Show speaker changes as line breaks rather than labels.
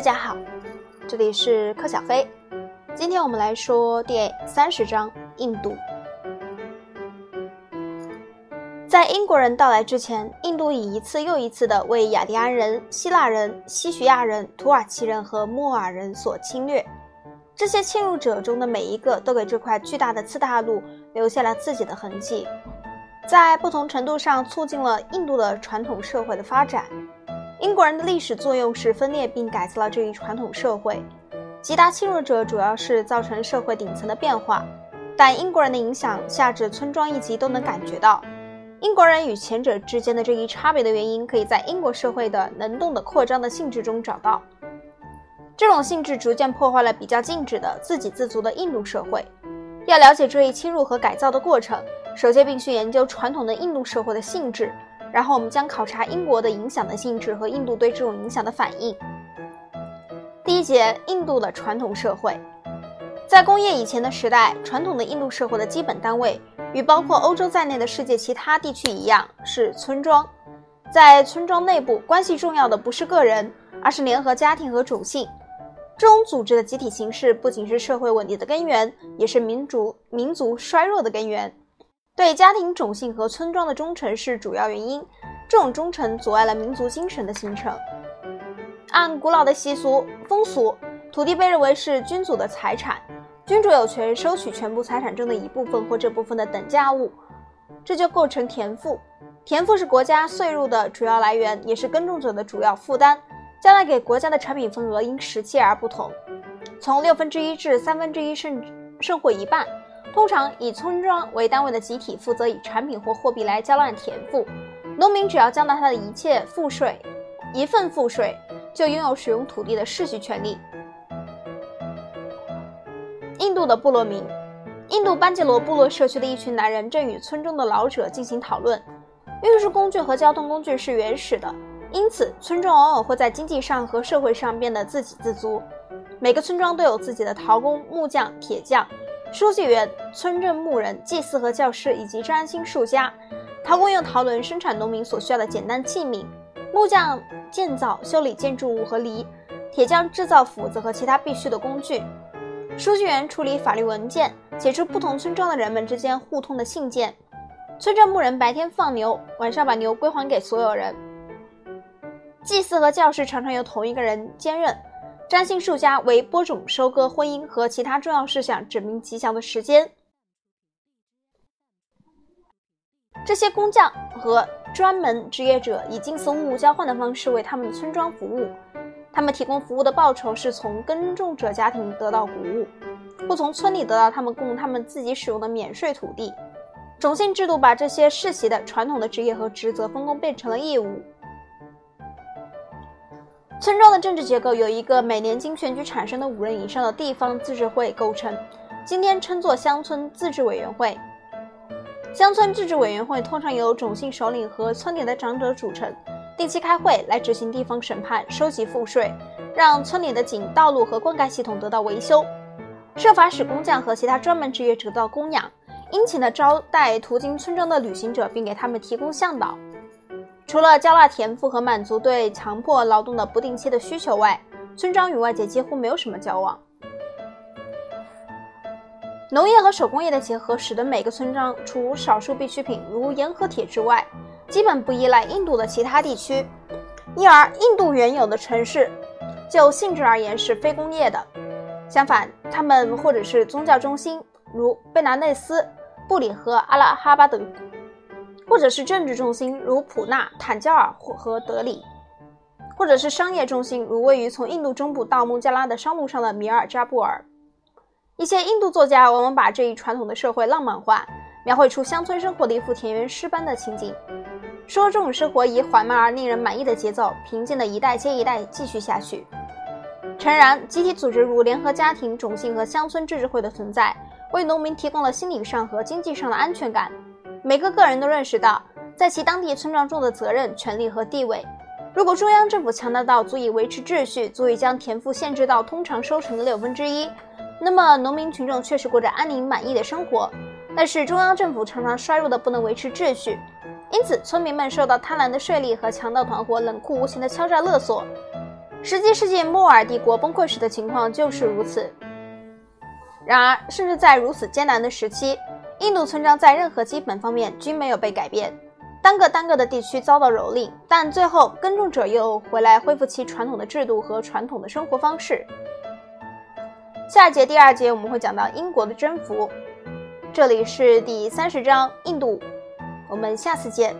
大家好，这里是柯小飞。今天我们来说第三十章印度。在英国人到来之前，印度已一次又一次地为雅利安人、希腊人、西徐亚人、土耳其人和莫尔人所侵略。这些侵入者中的每一个都给这块巨大的次大陆留下了自己的痕迹，在不同程度上促进了印度的传统社会的发展。英国人的历史作用是分裂并改造了这一传统社会，极大侵入者主要是造成社会顶层的变化，但英国人的影响下至村庄一级都能感觉到。英国人与前者之间的这一差别的原因，可以在英国社会的能动的扩张的性质中找到。这种性质逐渐破坏了比较静止的自给自足的印度社会。要了解这一侵入和改造的过程，首先必须研究传统的印度社会的性质。然后我们将考察英国的影响的性质和印度对这种影响的反应。第一节，印度的传统社会，在工业以前的时代，传统的印度社会的基本单位与包括欧洲在内的世界其他地区一样是村庄。在村庄内部，关系重要的不是个人，而是联合家庭和种姓。这种组织的集体形式不仅是社会稳定的根源，也是民族民族衰弱的根源。对家庭、种姓和村庄的忠诚是主要原因，这种忠诚阻碍了民族精神的形成。按古老的习俗风俗，土地被认为是君主的财产，君主有权收取全部财产中的一部分或这部分的等价物，这就构成田赋。田赋是国家税入的主要来源，也是耕种者的主要负担，将来给国家的产品份额因时期而不同，从六分之一至三分之一，甚甚或一半。通常以村庄为单位的集体负责以产品或货币来交纳田赋，农民只要交纳他的一切赋税，一份赋税就拥有使用土地的世袭权利。印度的部落民，印度班杰罗部落社区的一群男人正与村中的老者进行讨论。运输工具和交通工具是原始的，因此村庄往往会在经济上和社会上变得自给自足。每个村庄都有自己的陶工、木匠、铁匠。书记员、村镇牧人、祭祀和教师以及占星术家，陶工用陶轮生产农民所需要的简单器皿，木匠建造、修理建筑物和犁，铁匠制造斧子和其他必需的工具，书记员处理法律文件，写出不同村庄的人们之间互通的信件，村镇牧人白天放牛，晚上把牛归还给所有人，祭祀和教师常常由同一个人兼任。占星术家为播种、收割、婚姻和其他重要事项指明吉祥的时间。这些工匠和专门职业者以近似物物交换的方式为他们的村庄服务。他们提供服务的报酬是从耕种者家庭得到谷物，或从村里得到他们供他们自己使用的免税土地。种姓制度把这些世袭的传统的职业和职责分工变成了义务。村庄的政治结构由一个每年经选举产生的五人以上的地方自治会构成，今天称作乡村自治委员会。乡村自治委员会通常由种姓首领和村里的长者组成，定期开会来执行地方审判、收集赋税，让村里的井、道路和灌溉系统得到维修，设法使工匠和其他专门职业者得到供养，殷勤地招待途经村庄的旅行者，并给他们提供向导。除了交纳田赋和满足对强迫劳动的不定期的需求外，村庄与外界几乎没有什么交往。农业和手工业的结合使得每个村庄除少数必需品如盐和铁之外，基本不依赖印度的其他地区，因而印度原有的城市就性质而言是非工业的。相反，他们或者是宗教中心，如贝拿内斯、布里和阿拉哈巴等。或者是政治中心，如普纳、坦加尔和德里；或者是商业中心，如位于从印度中部到孟加拉的商路上的米尔扎布尔。一些印度作家往往把这一传统的社会浪漫化，描绘出乡村生活的一幅田园诗般的情景，说这种生活以缓慢而令人满意的节奏，平静的一代接一代继续下去。诚然，集体组织如联合家庭、种姓和乡村自治会的存在，为农民提供了心理上和经济上的安全感。每个个人都认识到，在其当地村庄中的责任、权利和地位。如果中央政府强大到足以维持秩序，足以将田赋限制到通常收成的六分之一，那么农民群众确实过着安宁满意的生活。但是中央政府常常衰弱的不能维持秩序，因此村民们受到贪婪的税吏和强盗团伙冷酷无情的敲诈勒索。十七世纪莫尔帝国崩溃时的情况就是如此。然而，甚至在如此艰难的时期，印度村庄在任何基本方面均没有被改变。单个单个的地区遭到蹂躏，但最后耕种者又回来恢复其传统的制度和传统的生活方式。下节第二节我们会讲到英国的征服。这里是第三十章印度，我们下次见。